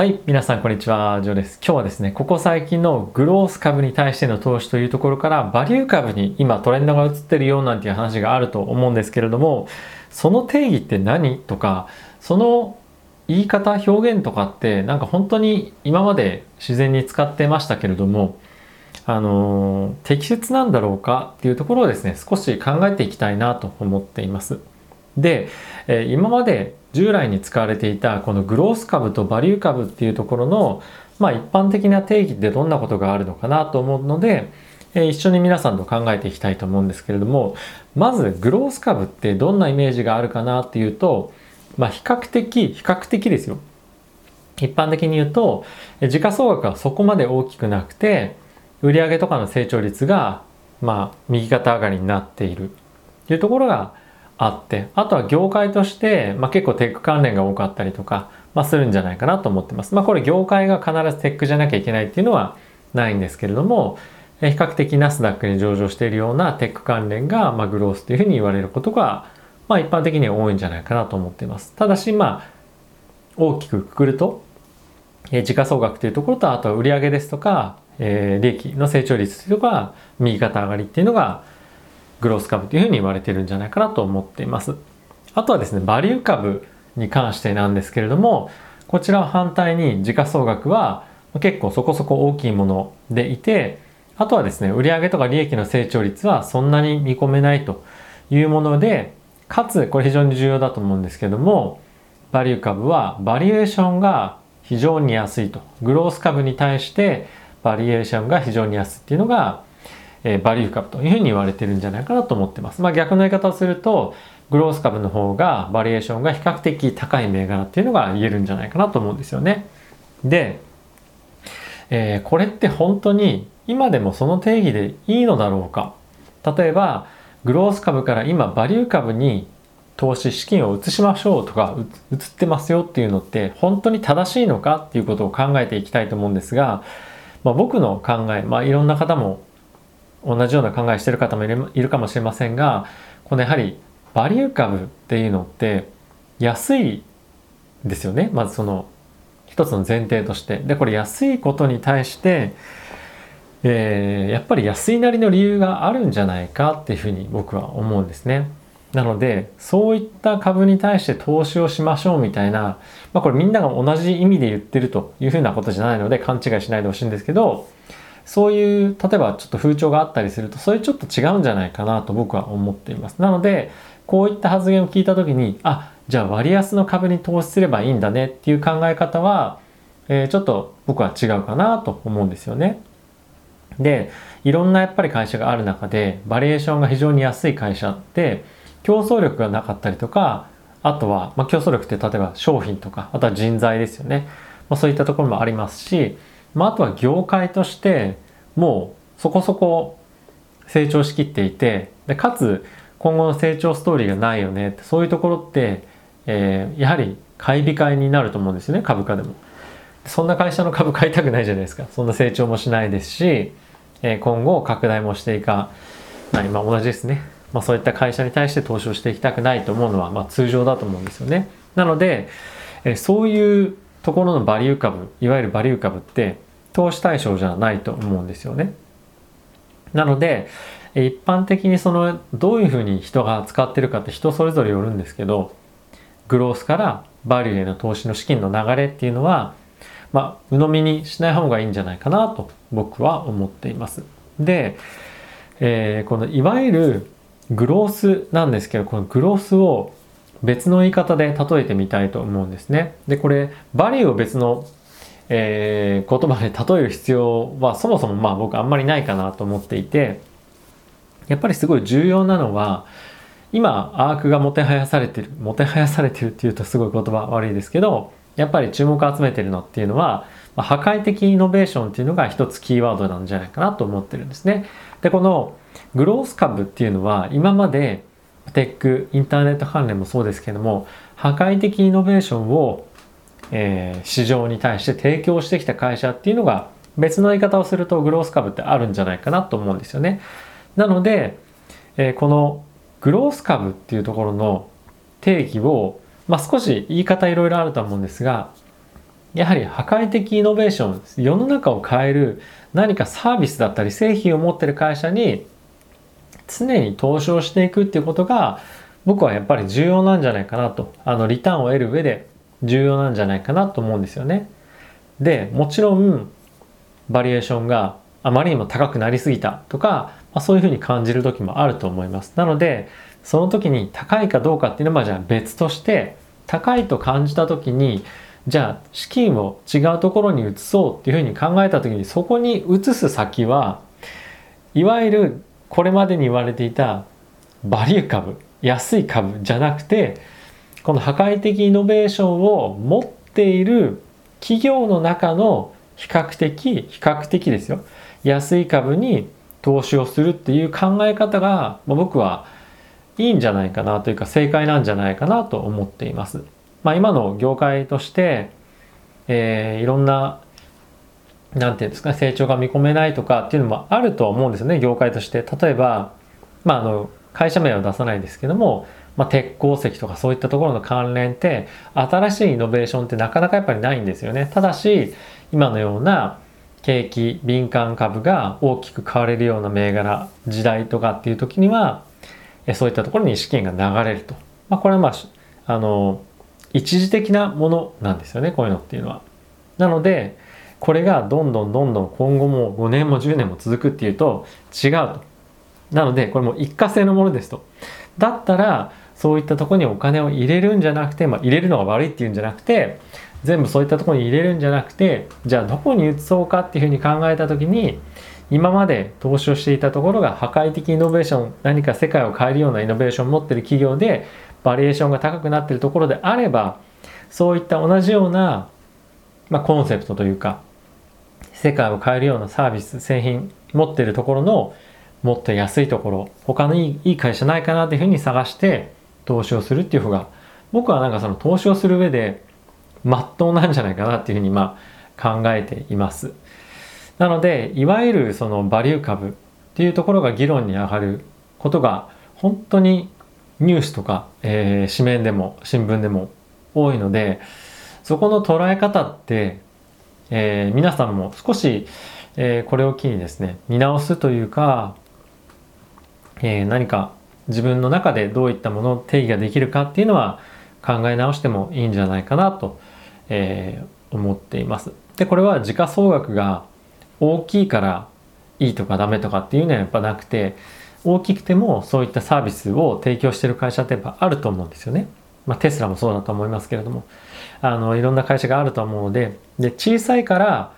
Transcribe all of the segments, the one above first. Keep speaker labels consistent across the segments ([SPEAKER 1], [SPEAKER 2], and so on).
[SPEAKER 1] はい、皆さんこんにちは、ジョーです。今日はですね、ここ最近のグロース株に対しての投資というところから、バリュー株に今トレンドが移ってるよなんていう話があると思うんですけれども、その定義って何とか、その言い方、表現とかってなんか本当に今まで自然に使ってましたけれども、あのー、適切なんだろうかっていうところをですね、少し考えていきたいなと思っています。で、えー、今まで従来に使われていたこのグロース株とバリュー株っていうところの、まあ、一般的な定義ってどんなことがあるのかなと思うので、えー、一緒に皆さんと考えていきたいと思うんですけれどもまずグロース株ってどんなイメージがあるかなっていうと、まあ、比較的比較的ですよ。一般的に言うと時価総額はそこまで大きくなくて売上とかの成長率がまあ右肩上がりになっている。というところがあってあとは業界として、まあ、結構テック関連が多かったりとか、まあ、するんじゃないかなと思ってます。まあ、これ業界が必ずテックじゃなきゃいけないっていうのはないんですけれども比較的ナスダックに上場しているようなテック関連が、まあ、グロースというふうに言われることが、まあ、一般的には多いんじゃないかなと思っています。ただしまあ大きくくくるとえ時価総額というところとあとは売上ですとか、えー、利益の成長率というのが右肩上がりっていうのがグロース株というふうに言われてるんじゃないかなと思っています。あとはですね、バリュー株に関してなんですけれども、こちらは反対に時価総額は結構そこそこ大きいものでいて、あとはですね、売上とか利益の成長率はそんなに見込めないというもので、かつ、これ非常に重要だと思うんですけども、バリュー株はバリエーションが非常に安いと。グロース株に対してバリエーションが非常に安いっていうのがえー、バリュー株というふうに言われてるんじゃないかなと思ってます。まあ逆の言い方をすると、グロース株の方がバリエーションが比較的高い銘柄っていうのが言えるんじゃないかなと思うんですよね。で、えー、これって本当に今でもその定義でいいのだろうか例えばグロース株から今バリュー株に投資資金を移しましょうとか移ってますよっていうのって本当に正しいのかっていうことを考えていきたいと思うんですが、まあ、僕の考え、まあ、いろんな方も同じような考えしてる方もいるかもしれませんがこのやはりバリュー株っていうのって安いですよね。まずその一つの前提として。でこれ安いことに対して、えー、やっぱり安いなりの理由があるんじゃないかっていうふうに僕は思うんですね。なのでそういった株に対して投資をしましょうみたいな、まあ、これみんなが同じ意味で言ってるというふうなことじゃないので勘違いしないでほしいんですけどそういう例えばちょっと風潮があったりするとそれちょっと違うんじゃないかなと僕は思っています。なのでこういった発言を聞いた時にあじゃあ割安の株に投資すればいいんだねっていう考え方は、えー、ちょっと僕は違うかなと思うんですよね。でいろんなやっぱり会社がある中でバリエーションが非常に安い会社って競争力がなかったりとかあとは、まあ、競争力って例えば商品とかあとは人材ですよね、まあ、そういったところもありますしまあ、あとは業界としてもうそこそこ成長しきっていてでかつ今後の成長ストーリーがないよねってそういうところって、えー、やはり買い控えになると思うんですよね株価でも。そんな会社の株買いたくないじゃないですかそんな成長もしないですし、えー、今後拡大もしていかないまあ同じですね、まあ、そういった会社に対して投資をしていきたくないと思うのは、まあ、通常だと思うんですよね。なので、えー、そういうところのバリュー株いわゆるバリュー株って投資対象じゃないと思うんですよね。なので一般的にそのどういうふうに人が使ってるかって人それぞれよるんですけどグロースからバリューへの投資の資金の流れっていうのはまあ鵜呑みにしない方がいいんじゃないかなと僕は思っています。で、えー、このいわゆるグロースなんですけどこのグロースを別の言い方で例えてみたいと思うんですね。で、これ、バリューを別の、えー、言葉で例える必要はそもそもまあ僕あんまりないかなと思っていて、やっぱりすごい重要なのは、今、アークがもてはやされてる、もてはやされてるっていうとすごい言葉悪いですけど、やっぱり注目を集めてるのっていうのは、まあ、破壊的イノベーションっていうのが一つキーワードなんじゃないかなと思ってるんですね。で、このグロース株っていうのは今までテックインターネット関連もそうですけども破壊的イノベーションを、えー、市場に対して提供してきた会社っていうのが別の言い方をするとグロース株ってあるんじゃないかなと思うんですよね。なので、えー、このグロース株っていうところの定義を、まあ、少し言い方いろいろあると思うんですがやはり破壊的イノベーション世の中を変える何かサービスだったり製品を持ってる会社に常に投資をしていくっていうことが僕はやっぱり重要なんじゃないかなとあのリターンを得る上で重要なんじゃないかなと思うんですよね。でもちろんバリエーションがあまりにも高くなりすぎたとか、まあ、そういうふうに感じる時もあると思います。なのでその時に高いかどうかっていうのはじゃあ別として高いと感じた時にじゃあ資金を違うところに移そうっていうふうに考えた時にそこに移す先はいわゆるこれまでに言われていたバリュー株安い株じゃなくてこの破壊的イノベーションを持っている企業の中の比較的比較的ですよ安い株に投資をするっていう考え方が僕はいいんじゃないかなというか正解なんじゃないかなと思っています。まあ、今の業界として、えー、いろんななんていうんですか成長が見込めないとかっていうのもあるとは思うんですよね業界として。例えば、まあ、あの会社名は出さないんですけども、まあ、鉄鉱石とかそういったところの関連って新しいイノベーションってなかなかやっぱりないんですよね。ただし今のような景気敏感株が大きく買われるような銘柄時代とかっていう時にはそういったところに資金が流れると。まあ、これはまああの一時的なものなんですよねこういうのっていうのは。なのでこれがどんどんどんどん今後も5年も10年も続くっていうと違うと。なのでこれも一過性のものですと。だったらそういったとこにお金を入れるんじゃなくて、まあ、入れるのが悪いっていうんじゃなくて全部そういったとこに入れるんじゃなくてじゃあどこに移そうかっていうふうに考えた時に今まで投資をしていたところが破壊的イノベーション何か世界を変えるようなイノベーションを持ってる企業でバリエーションが高くなってるところであればそういった同じような、まあ、コンセプトというか世界を変えるようなサービス製品持ってるところのもっと安いところ他のいい会社ないかなっていうふうに探して投資をするっていう方が僕はなんかその投資をする上でまっとうなんじゃないかなっていうふうにまあ考えています。なのでいわゆるそのバリュー株っていうところが議論に上がることが本当にニュースとか、えー、紙面でも新聞でも多いのでそこの捉え方って、えー、皆さんも少し、えー、これを機にですね見直すというか、えー、何か自分の中でどういったものを定義ができるかっていうのは考え直してもいいんじゃないかなと、えー、思っています。でこれは時価総額が大きいからいいとかダメとかっていうのはやっぱなくて大きくてもそういったサービスを提供してる会社ってやっぱあると思うんですよね。まあ、テスラもそうだと思いますけれどもあのいろんな会社があると思うのでで小さいから、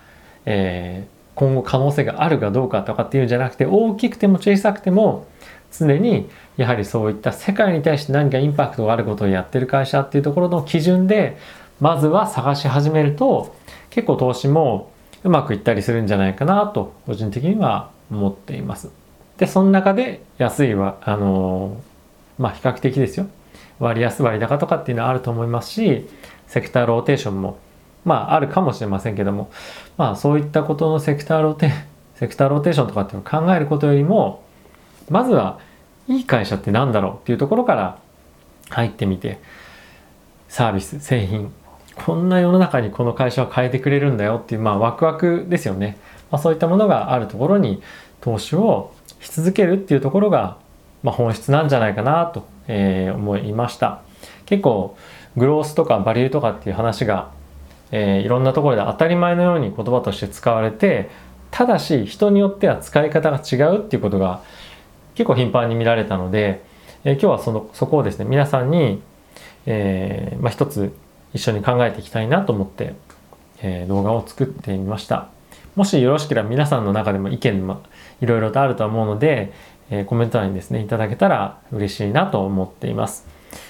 [SPEAKER 1] えー、今後可能性があるかどうかとかっていうんじゃなくて大きくても小さくても常にやはりそういった世界に対して何かインパクトがあることをやってる会社っていうところの基準でまずは探し始めると結構投資もうまくいったりするんじゃないかなと個人的には思っています。でその中で安いはあのまあ比較的ですよ割安割高とかっていうのはあると思いますしセクターローテーションもまああるかもしれませんけどもまあそういったことのセクターローテ セクターローテーションとかっていうのを考えることよりもまずはいい会社って何だろうっていうところから入ってみてサービス製品こんな世の中にこの会社は変えてくれるんだよっていうまあワクワクですよね、まあ、そういったものがあるところに投資をし続けるっていうところが、まあ、本質なんじゃないかなと、えー、思いました。結構グロースとかバリューとかっていう話が、えー、いろんなところで当たり前のように言葉として使われてただし人によっては使い方が違うっていうことが結構頻繁に見られたので、えー、今日はそのそこをですね皆さんに、えーまあ、一つ一緒に考えていきたいなと思って、えー、動画を作ってみました。もしよろしければ皆さんの中でも意見もいろいろとあると思うので、えー、コメント欄にですねいただけたら嬉しいなと思っています、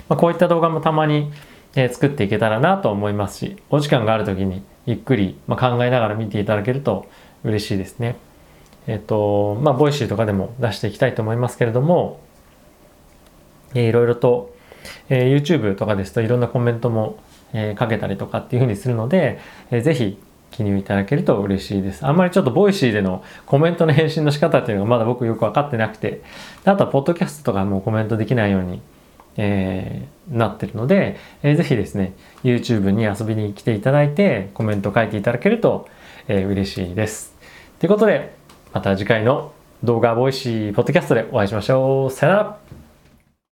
[SPEAKER 1] まあ、こういった動画もたまに、えー、作っていけたらなと思いますしお時間がある時にゆっくり、まあ、考えながら見ていただけると嬉しいですね。えっ、とまあボイシーとかでも出していきたいと思いますけれども、えー、いろいろと、えー、YouTube とかですといろんなコメントも、えー、かけたりとかっていうふうにするので、えー、ぜひ記入いただけると嬉しいです。あんまりちょっとボイシーでのコメントの返信の仕方っていうのがまだ僕よく分かってなくて、あとはポッドキャストとかもコメントできないようにえー、なってるので、えー、ぜひですね YouTube に遊びに来ていただいてコメント書いていただけると、えー、嬉しいです。ということでまた次回の動画ボイシーポッドキャストでお会いしましょう。さよなら